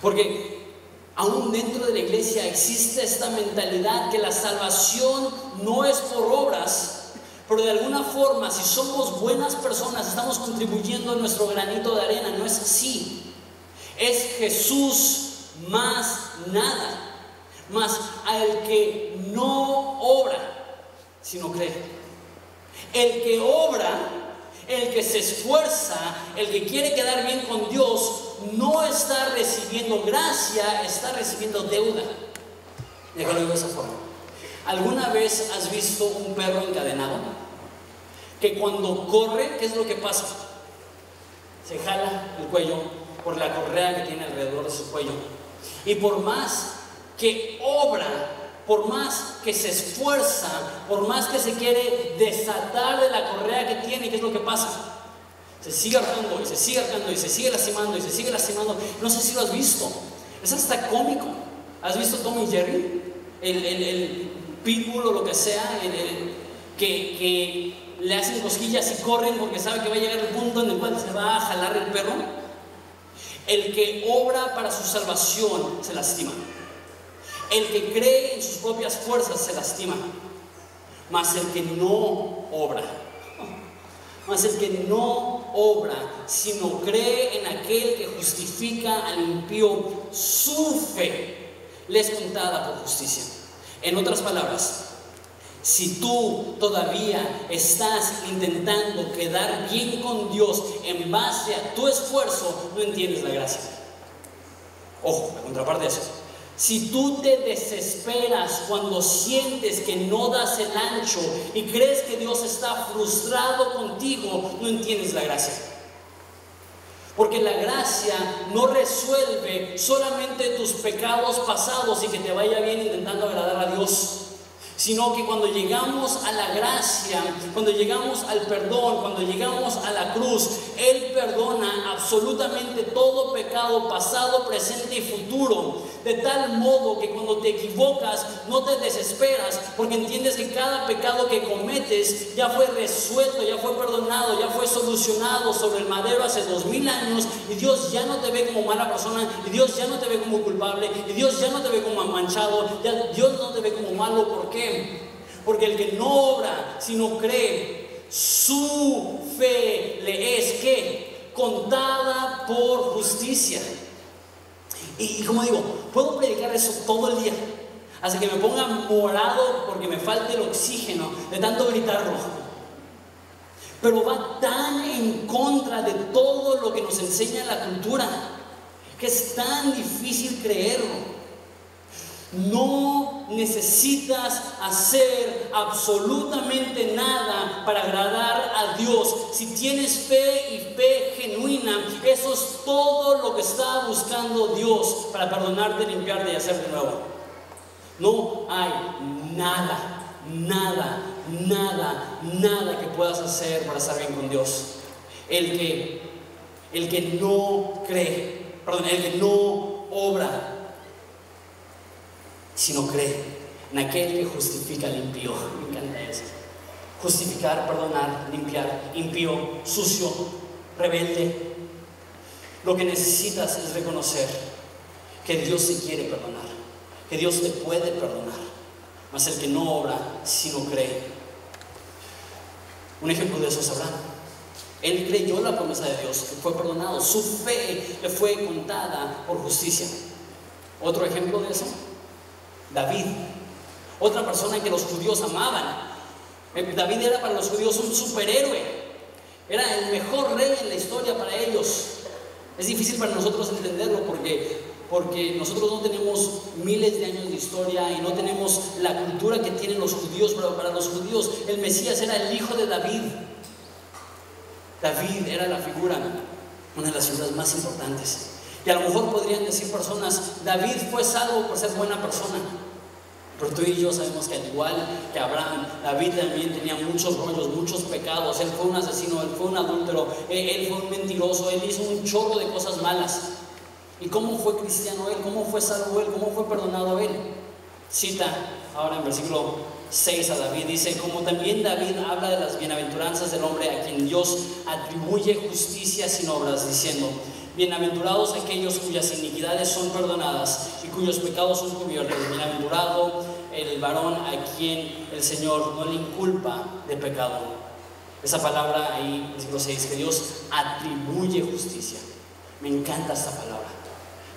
Porque aún dentro de la iglesia existe esta mentalidad que la salvación no es por obras, pero de alguna forma, si somos buenas personas, estamos contribuyendo a nuestro granito de arena. No es así. Es Jesús más nada. Más al que no obra, sino cree. El que obra, el que se esfuerza, el que quiere quedar bien con Dios, no está recibiendo gracia, está recibiendo deuda. Déjalo de esa forma. ¿Alguna vez has visto un perro encadenado? Que cuando corre, ¿qué es lo que pasa? Se jala el cuello por la correa que tiene alrededor de su cuello. Y por más que obra, por más que se esfuerza, por más que se quiere desatar de la correa que tiene, ¿qué es lo que pasa? Se sigue arcando y se sigue arcando y se sigue lastimando y se sigue lastimando. No sé si lo has visto. Es hasta cómico. ¿Has visto Tommy Jerry? El, el, pitbull o lo que sea, que, le hacen cosquillas y corren porque sabe que va a llegar el punto en el cual se va a jalar el perro. El que obra para su salvación se lastima. El que cree en sus propias fuerzas se lastima. Mas el que no obra, mas el que no obra, sino cree en aquel que justifica al impío, su fe le es contada por justicia. En otras palabras, si tú todavía estás intentando quedar bien con Dios en base a tu esfuerzo, no entiendes la gracia. Ojo, la contraparte de eso. Si tú te desesperas cuando sientes que no das el ancho y crees que Dios está frustrado contigo, no entiendes la gracia. Porque la gracia no resuelve solamente tus pecados pasados y que te vaya bien intentando agradar a Dios sino que cuando llegamos a la gracia, cuando llegamos al perdón, cuando llegamos a la cruz, Él perdona absolutamente todo pecado pasado, presente y futuro, de tal modo que cuando te equivocas no te desesperas, porque entiendes que cada pecado que cometes ya fue resuelto, ya fue perdonado, ya fue solucionado sobre el madero hace dos mil años, y Dios ya no te ve como mala persona, y Dios ya no te ve como culpable, y Dios ya no te ve como manchado, ya Dios no te ve como malo, ¿por qué? Porque el que no obra, sino cree, su fe le es que contada por justicia. Y, como digo, puedo predicar eso todo el día. Hasta que me ponga morado porque me falte el oxígeno de tanto gritarlo. Pero va tan en contra de todo lo que nos enseña la cultura que es tan difícil creerlo. No necesitas hacer absolutamente nada para agradar a Dios. Si tienes fe y fe genuina, eso es todo lo que está buscando Dios para perdonarte, limpiarte y hacerte nuevo. No hay nada, nada, nada, nada que puedas hacer para estar bien con Dios. El que, el que no cree, perdón, el que no obra sino cree en aquel que justifica al impío. Me encanta eso. Justificar, perdonar, limpiar, impío, sucio, rebelde. Lo que necesitas es reconocer que Dios se quiere perdonar, que Dios te puede perdonar, mas el que no obra, sino cree. Un ejemplo de eso es Abraham. Él creyó la promesa de Dios, que fue perdonado, su fe le fue contada por justicia. Otro ejemplo de eso David, otra persona que los judíos amaban. Eh, David era para los judíos un superhéroe, era el mejor rey en la historia para ellos. Es difícil para nosotros entenderlo porque, porque nosotros no tenemos miles de años de historia y no tenemos la cultura que tienen los judíos, pero para los judíos el Mesías era el hijo de David. David era la figura, una de las figuras más importantes. Y a lo mejor podrían decir personas, David fue salvo por ser buena persona. Pero tú y yo sabemos que al igual que Abraham, David también tenía muchos rollos, muchos pecados. Él fue un asesino, él fue un adúltero, él, fue un mentiroso, él hizo un chorro de cosas malas. ¿Y cómo fue cristiano él? ¿Cómo fue salvo él? ¿Cómo fue perdonado él? Cita ahora en versículo 6 a David. Dice, como también David habla de las bienaventuranzas del hombre a quien Dios atribuye justicia sin obras, diciendo, bienaventurados aquellos cuyas iniquidades son perdonadas y cuyos pecados son cubiertos. Bienaventurado el varón a quien el Señor no le inculpa de pecado. Esa palabra ahí, versículo 6, que Dios atribuye justicia. Me encanta esta palabra.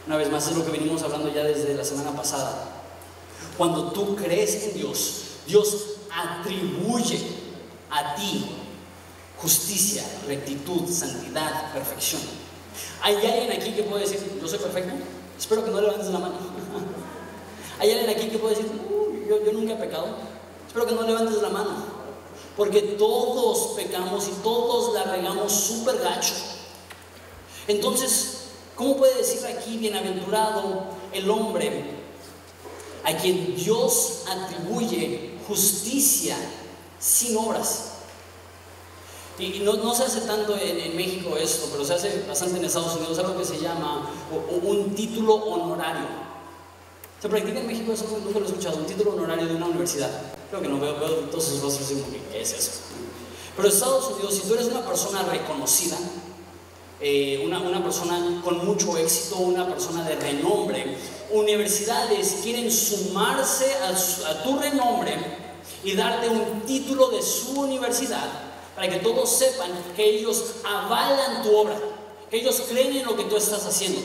Una vez más es lo que venimos hablando ya desde la semana pasada. Cuando tú crees en Dios, Dios atribuye a ti justicia, rectitud, santidad, perfección. ¿Hay alguien aquí que puede decir, yo soy perfecto? Espero que no levantes la mano. ¿Hay alguien aquí que puede decir, yo, yo nunca he pecado? Espero que no levantes la mano. Porque todos pecamos y todos la regamos súper gacho. Entonces, ¿cómo puede decir aquí, bienaventurado el hombre a quien Dios atribuye justicia sin obras? Y no, se hace tanto en, México esto, pero se hace bastante en Estados Unidos, algo que se llama un título honorario. ¿Se practica en México eso? Nunca lo he escuchado, un título honorario de una universidad. Creo que no veo, veo todos sus rostros y digo, ¿qué es eso? Pero en Estados Unidos, si tú eres una persona reconocida, eh, una, una, persona con mucho éxito, una persona de renombre, universidades quieren sumarse a, a tu renombre y darte un título de su universidad para que todos sepan que ellos avalan tu obra, que ellos creen en lo que tú estás haciendo.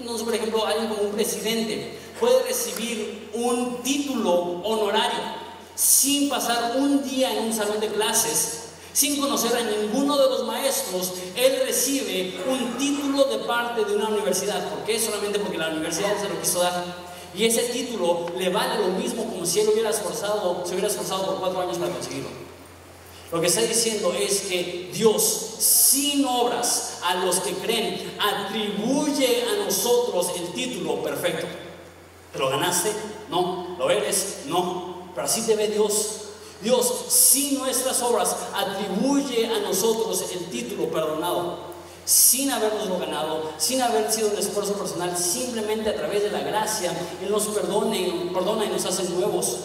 Entonces, por ejemplo, alguien como un presidente puede recibir un título honorario sin pasar un día en un salón de clases, sin conocer a ninguno de los maestros, él recibe un título de parte de una universidad. ¿Por qué? Solamente porque la universidad se lo quiso dar. Y ese título le vale lo mismo como si él hubiera esforzado, se hubiera esforzado por cuatro años para conseguirlo. Lo que está diciendo es que Dios, sin obras, a los que creen, atribuye a nosotros el título perfecto. ¿Te lo ganaste? No. ¿Lo eres? No. Pero así te ve Dios. Dios, sin nuestras obras, atribuye a nosotros el título perdonado, sin habernoslo ganado, sin haber sido un esfuerzo personal, simplemente a través de la gracia, Él nos perdone, perdona y nos hace nuevos.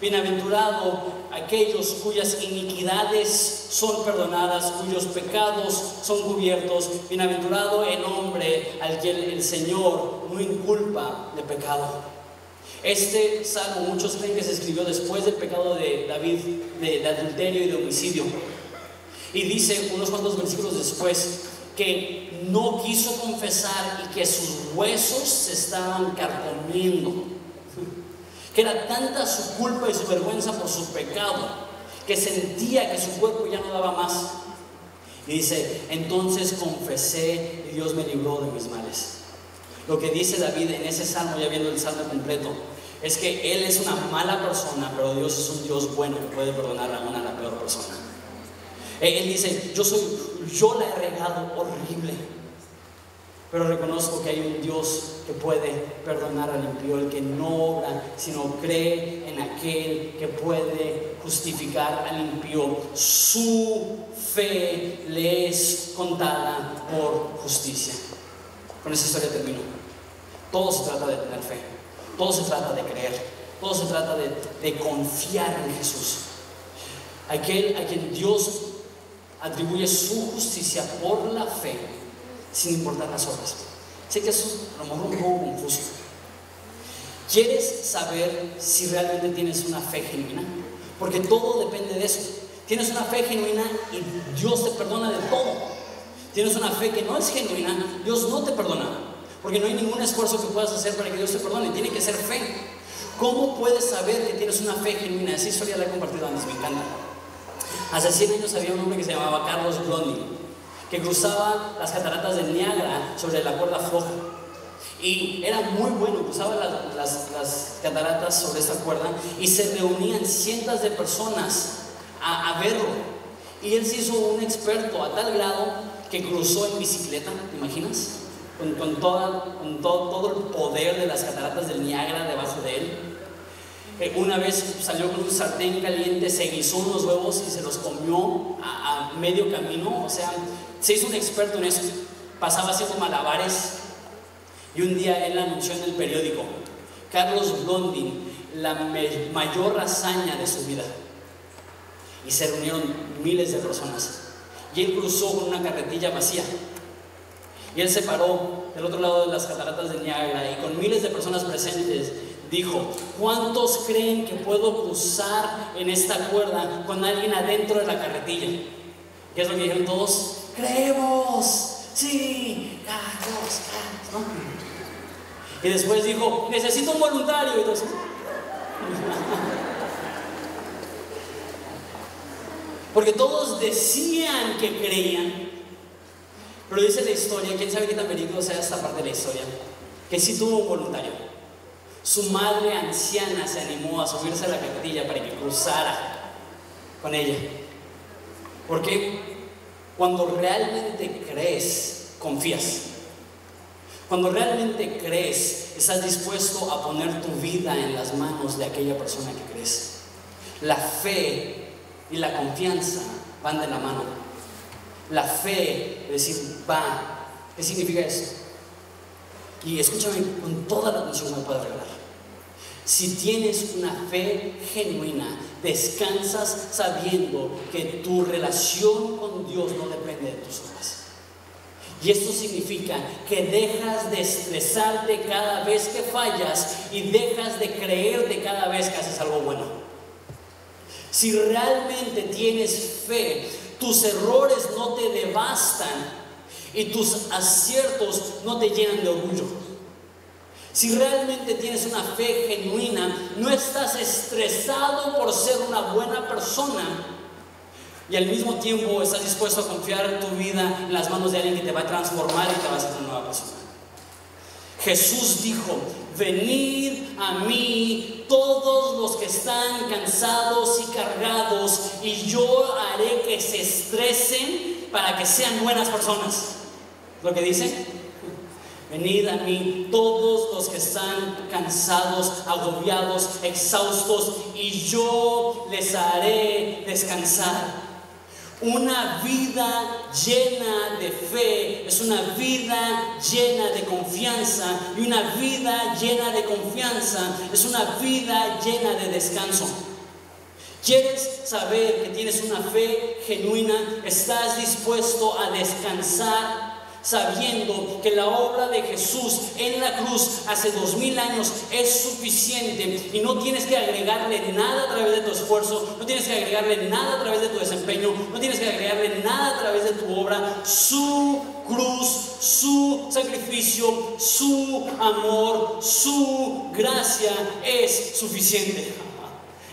Bienaventurado aquellos cuyas iniquidades son perdonadas, cuyos pecados son cubiertos. Bienaventurado el hombre al que el Señor no inculpa de pecado. Este salmo muchos creen que se escribió después del pecado de David de, adulterio y de homicidio. Y dice unos cuantos versículos después que no quiso confesar y que sus huesos se estaban carcomiendo. Que era tanta su culpa y su vergüenza por su pecado que sentía que su cuerpo ya no daba más. Y dice, entonces confesé y Dios me libró de mis males. Lo que dice David en ese salmo, ya viendo el salmo completo, es que él es una mala persona, pero Dios es un Dios bueno que puede perdonar a una la peor persona. Él dice, yo soy, yo la he regado horrible, pero reconozco que hay un Dios que puede perdonar al impío, el que no obra, sino cree en aquel que puede justificar al impío. Su fe le es contada por justicia. Con esa historia termino. Todo se trata de tener fe, todo se trata de creer, todo se trata de, confiar en Jesús. Aquel a quien Dios atribuye su justicia por la fe, sin importar las obras. Sé que eso es a lo mejor un poco confuso. ¿Quieres saber si realmente tienes una fe genuina? Porque todo depende de eso. Tienes una fe genuina y Dios te perdona de todo. Tienes una fe que no es genuina, Dios no te perdona. Porque no hay ningún esfuerzo que puedas hacer para que Dios te perdone, tiene que ser fe. ¿Cómo puedes saber que tienes una fe genuina? Esa historia la he compartido antes, me encanta. Hace 100 años había un hombre que se llamaba Carlos Blondin, que cruzaba las cataratas del Niágara sobre la cuerda floja. Y era muy bueno, cruzaba las, cataratas sobre esta cuerda y se reunían cientos de personas a, a verlo. Y él se hizo un experto a tal grado que cruzó en bicicleta, ¿te imaginas? con, toda, con todo, todo, el poder de las cataratas del Niágara debajo de él. Eh, una vez salió con un sartén caliente, se guisó unos huevos y se los comió a, medio camino. O sea, se hizo un experto en eso. Pasaba haciendo malabares. Y un día él anunció en el periódico, Carlos Blondin la mayor hazaña de su vida. Y se reunieron miles de personas. Y él cruzó con una carretilla vacía. Y él se paró del otro lado de las cataratas de Niagara y con miles de personas presentes dijo, ¿cuántos creen que puedo cruzar en esta cuerda con alguien adentro de la carretilla? ¿Qué es lo que dijeron todos? Creemos, sí, Carlos, Carlos, Y después dijo, necesito un voluntario. Entonces, Porque todos decían que creían. Pero dice la historia, quién sabe qué tan verídico sea esta parte de la historia, que sí tuvo un voluntario. Su madre anciana se animó a subirse a la carretilla para que cruzara con ella. Porque cuando realmente crees, confías. Cuando realmente crees, estás dispuesto a poner tu vida en las manos de aquella persona que crees. La fe y la confianza van de la mano. La fe, decir, va. ¿Qué significa eso? Y escúchame con toda la atención que me puedes regalar. Si tienes una fe genuina, descansas sabiendo que tu relación con Dios no depende de tus obras. Y esto significa que dejas de estresarte cada vez que fallas y dejas de creerte cada vez que haces algo bueno. Si realmente tienes fe, tus errores no te devastan y tus aciertos no te llenan de orgullo. Si realmente tienes una fe genuina, no estás estresado por ser una buena persona y al mismo tiempo estás dispuesto a confiar tu vida en las manos de alguien que te va a transformar y te va a hacer una nueva persona. Jesús dijo, venid a mí todos los que están cansados y cargados y yo haré que se estresen para que sean buenas personas. ¿Lo que dice? Venid a mí todos los que están cansados, agobiados, exhaustos y yo les haré descansar. Una vida llena de fe es una vida llena de confianza y una vida llena de confianza es una vida llena de descanso. ¿Quieres saber que tienes una fe genuina? ¿Estás dispuesto a descansar sabiendo que la obra de Jesús en la cruz hace dos mil años es suficiente y no tienes que agregarle nada a través de tu esfuerzo, no tienes que agregarle nada a través de tu desempeño, no tienes que agregarle nada a través de tu obra, su cruz, su sacrificio, su amor, su gracia es suficiente.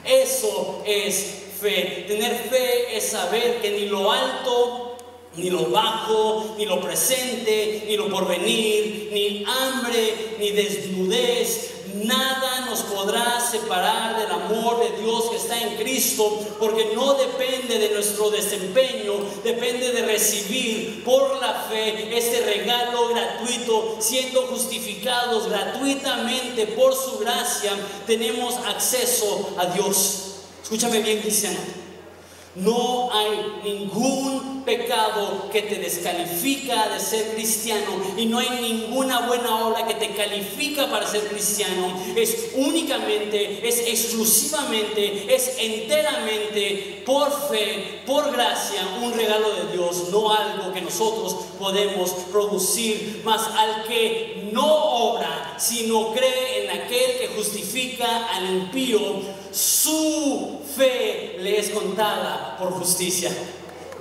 Eso es fe. Tener fe es saber que ni lo alto ni lo bajo, ni lo presente, ni lo porvenir, ni hambre, ni desnudez. Nada nos podrá separar del amor de Dios que está en Cristo, porque no depende de nuestro desempeño, depende de recibir por la fe este regalo gratuito, siendo justificados gratuitamente por su gracia, tenemos acceso a Dios. Escúchame bien, cristiano. No hay ningún pecado que te descalifica de ser cristiano y no hay ninguna buena obra que te califica para ser cristiano. Es únicamente, es exclusivamente, es enteramente por fe, por gracia, un regalo de Dios, no algo que nosotros podemos producir. Mas al que no obra, sino cree en aquel que justifica al impío, su fe le es contada por justicia.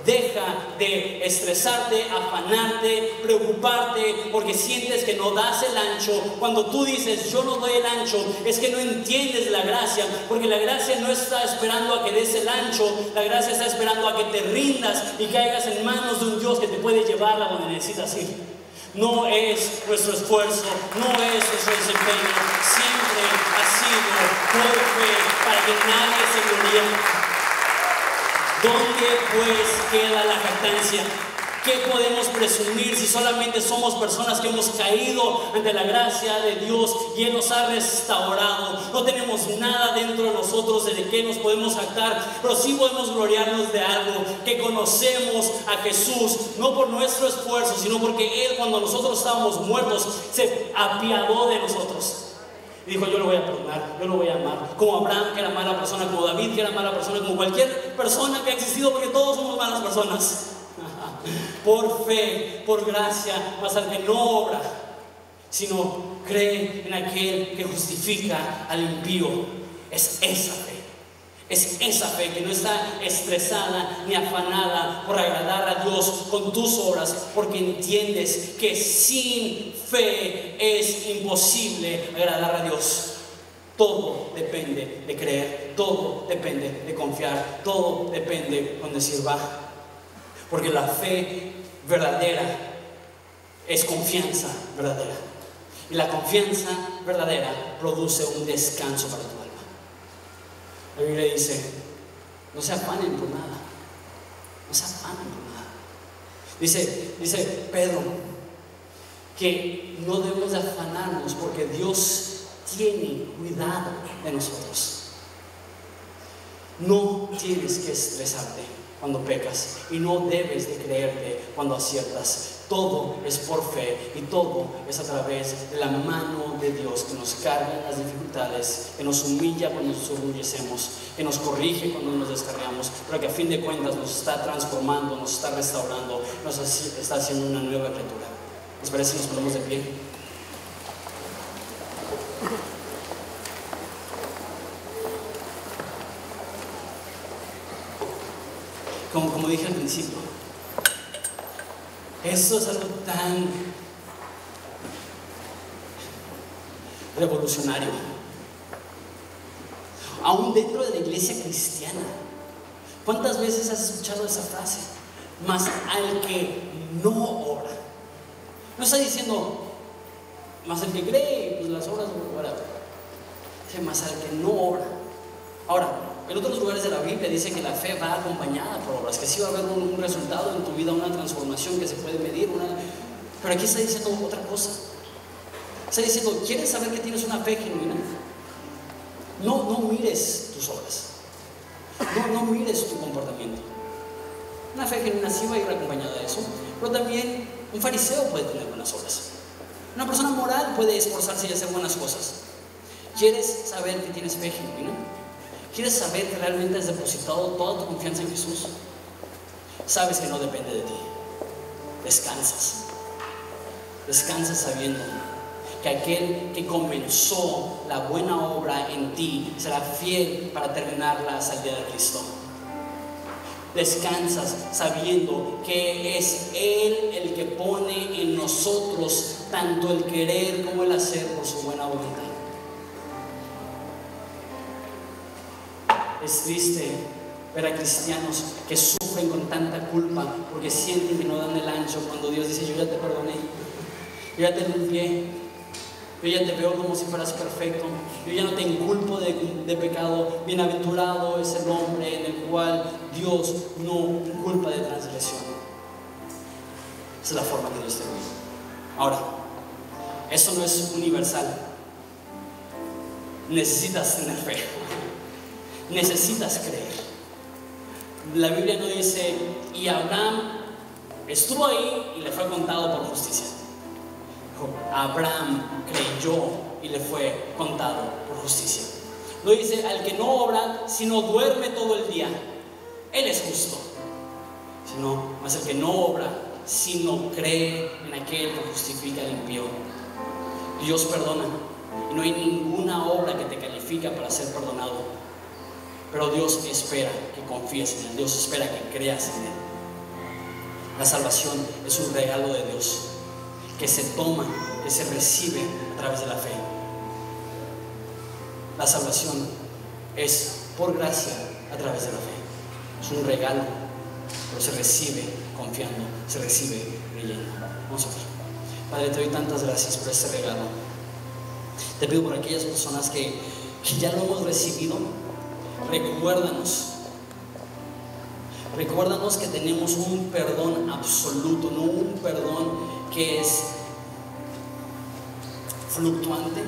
Deja de estresarte, afanarte, preocuparte porque sientes que no das el ancho. Cuando tú dices yo no doy el ancho, es que no entiendes la gracia, porque la gracia no está esperando a que des el ancho, la gracia está esperando a que te rindas y caigas en manos de un Dios que te puede llevar a donde necesitas ir. No es nuestro esfuerzo, no es nuestro desempeño, siempre ha sido por fe para que nadie se gloríe. ¿Dónde pues queda la jactancia? ¿Qué podemos presumir si solamente somos personas que hemos caído ante la gracia de Dios y Él nos ha restaurado? No tenemos nada dentro de nosotros de que nos podemos jactar, pero sí podemos gloriarnos de algo, que conocemos a Jesús, no por nuestro esfuerzo, sino porque Él cuando nosotros estábamos muertos se apiadó de nosotros. Y dijo, yo lo voy a perdonar, yo lo voy a amar. Como Abraham, que era mala persona, como David, que era mala persona, como cualquier persona que ha existido, porque todos somos malas personas. por fe, por gracia, más al que no obra, sino cree en aquel que justifica al impío. Es esa fe. Es esa fe que no está estresada ni afanada por agradar a Dios con tus obras, porque entiendes que sin fe es imposible agradar a Dios. Todo depende de creer, todo depende de confiar, todo depende de decir va. Porque la fe verdadera es confianza verdadera. Y la confianza verdadera produce un descanso para tu alma. La Biblia dice, no se afanen por nada. No se afanen por nada. Dice, dice Pedro que no debemos de afanarnos porque Dios tiene cuidado de nosotros. No tienes que estresarte cuando pecas y no debes de creerte cuando aciertas. Todo es por fe y todo es a través de la mano de Dios que nos carga las dificultades, que nos humilla cuando nos orgullecemos, que nos corrige cuando nos descargamos, pero que a fin de cuentas nos está transformando, nos está restaurando, nos está haciendo una nueva criatura. ¿Les parece si nos ponemos de pie? Como, como dije al principio, eso es algo tan revolucionario. Aún dentro de la iglesia cristiana. ¿Cuántas veces has escuchado esa frase? Más al que no ora. No está diciendo, más al que cree, pues las obras, Dice, más al que no ora. Ahora, en otros lugares de la Biblia dice que la fe va acompañada por obras, que sí va a haber un, resultado en tu vida, una transformación que se puede medir. Pero aquí está diciendo otra cosa. Está diciendo, ¿quieres saber que tienes una fe genuina? No, no mires tus obras. No, no mires tu comportamiento. Una fe genuina sí va a ir acompañada de eso, pero también un fariseo puede tener buenas obras. Una persona moral puede esforzarse y hacer buenas cosas. ¿Quieres saber que tienes fe genuina? ¿Quieres saber que realmente has depositado toda tu confianza en Jesús? Sabes que no depende de ti. Descansas. Descansas sabiendo que aquel que comenzó la buena obra en ti será fiel para terminarla hasta el día de Cristo. Descansas sabiendo que es Él el que pone en nosotros tanto el querer como el hacer por su buena voluntad. Es triste ver a cristianos que sufren con tanta culpa porque sienten que no dan el ancho cuando Dios dice, yo ya te perdoné, yo ya te limpié, yo ya te veo como si fueras perfecto, yo ya no te inculpo de, pecado, bienaventurado es el hombre en el cual Dios no culpa de transgresión. Esa es la forma que Dios te ve. Ahora, eso no es universal. Necesitas tener fe necesitas creer. La Biblia no dice, y Abraham estuvo ahí y le fue contado por justicia. Abraham creyó y le fue contado por justicia. No dice, al que no obra, sino duerme todo el día. Él es justo. Sino, más el que no obra, sino cree en aquel que justifica el impío. Dios perdona. Y no hay ninguna obra que te califica para ser perdonado. Pero Dios espera que confíes en Él, Dios espera que creas en Él. La salvación es un regalo de Dios que se toma, que se recibe a través de la fe. La salvación es por gracia a través de la fe. Es un regalo, pero se recibe confiando, se recibe creyendo. Vamos a ver. Padre, te doy tantas gracias por este regalo. Te pido por aquellas personas que, que ya lo hemos recibido recuérdanos. Recuérdanos que tenemos un perdón absoluto, no un perdón que es fluctuante,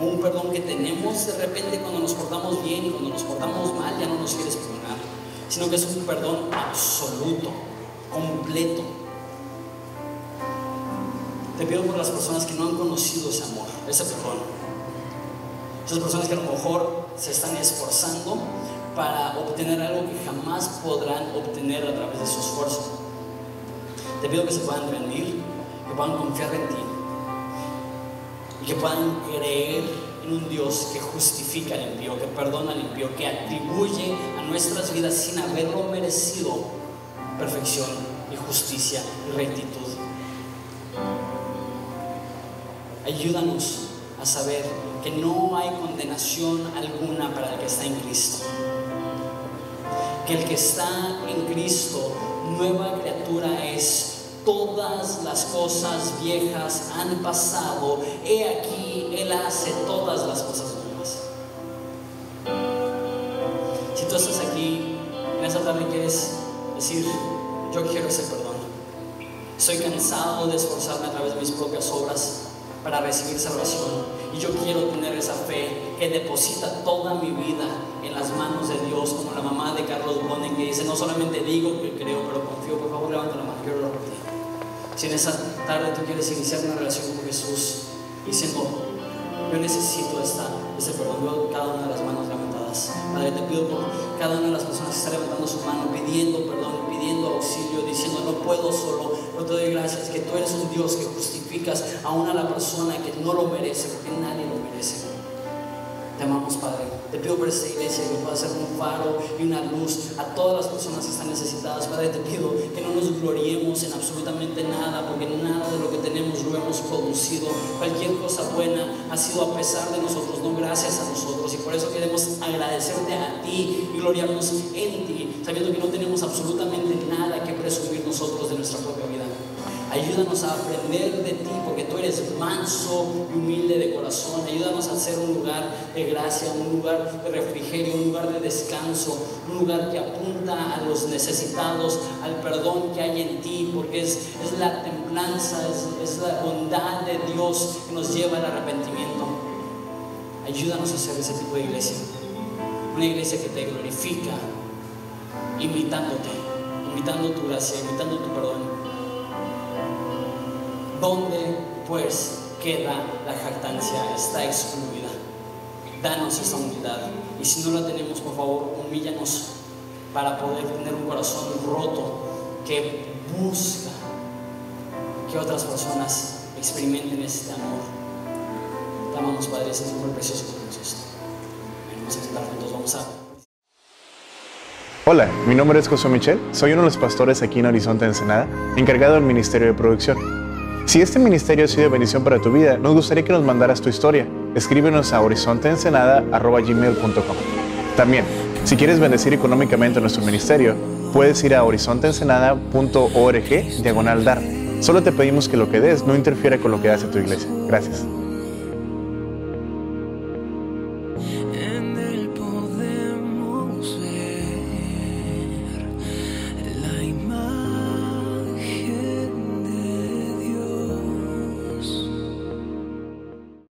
o un perdón que tenemos de repente cuando nos portamos bien y cuando nos portamos mal ya no nos quieres perdonar, sino que es un perdón absoluto, completo. Te pido por las personas que no han conocido ese amor, ese perdón. Esas personas que a lo mejor se están esforzando para obtener algo que jamás podrán obtener a través de su esfuerzo. Te pido que se puedan rendir, que puedan confiar en ti y que puedan creer en un Dios que justifica al impío, que perdona al impío, que atribuye a nuestras vidas sin haberlo merecido perfección y justicia y rectitud. Ayúdanos a saber que no hay condenación alguna para el que está en Cristo. Que el que está en Cristo, nueva criatura es. Todas las cosas viejas han pasado. He aquí, Él hace todas las cosas nuevas. Si tú estás aquí en esta tarde quieres decir, yo quiero ese perdón. Estoy cansado de esforzarme a través de mis propias obras para recibir salvación. Y yo quiero tener esa fe que deposita toda mi vida en las manos de Dios, como la mamá de Carlos Bonen que dice, no solamente digo que creo, pero confío. Por favor, levanta la mano, quiero orar por. Si en esa tarde tú quieres iniciar una relación con Jesús, diciendo, yo necesito esta, este perdón, veo cada una de las manos levantadas. Padre, te pido por cada una de las personas que está levantando su mano, pidiendo perdón, pidiendo auxilio, diciendo, no puedo solo, pero te doy gracias que tú eres un Dios que justificas a la persona que no lo merece, porque nadie lo merece. Te amamos, Padre. Te pido por esta iglesia que pueda ser un faro y una luz a todas las personas que están necesitadas. Padre, te pido que no nos gloriemos en absolutamente nada, porque nada de lo que tenemos lo hemos producido. Cualquier cosa buena ha sido a pesar de nosotros, no gracias a nosotros. Y por eso queremos agradecerte a ti y gloriarnos en ti, sabiendo que no tenemos absolutamente nada que presumir nosotros de nuestra propia vida. Ayúdanos a aprender de ti, porque tú eres manso y humilde de corazón. Ayúdanos a ser un lugar de gracia, un lugar de refrigerio, un lugar de descanso, un lugar que apunta a los necesitados, al perdón que hay en ti, porque es, es la templanza, es, es la bondad de Dios que nos lleva al arrepentimiento. Ayúdanos a ser ese tipo de iglesia. Una iglesia que te glorifica, imitándote, imitando tu gracia, imitando tu perdón. ¿Dónde pues queda la jactancia? Está excluida. Danos esa humildad. Y si no la tenemos, por favor, humíllanos para poder tener un corazón roto que busca que otras personas experimenten este amor. Te amamos, Padre, ese amor precioso que. Vamos a sentar juntos, vamos a... Hola, mi nombre es José Michel, soy uno de los pastores aquí en Horizonte Ensenada, encargado del Ministerio de Producción. Si este ministerio ha sido de bendición para tu vida, nos gustaría que nos mandaras tu historia. Escríbenos a horizonteensenada.gmail.com También, si quieres bendecir económicamente nuestro ministerio, puedes ir a horizonteensenada.org diagonal dar. Solo te pedimos que lo que des no interfiera con lo que hace tu iglesia. Gracias.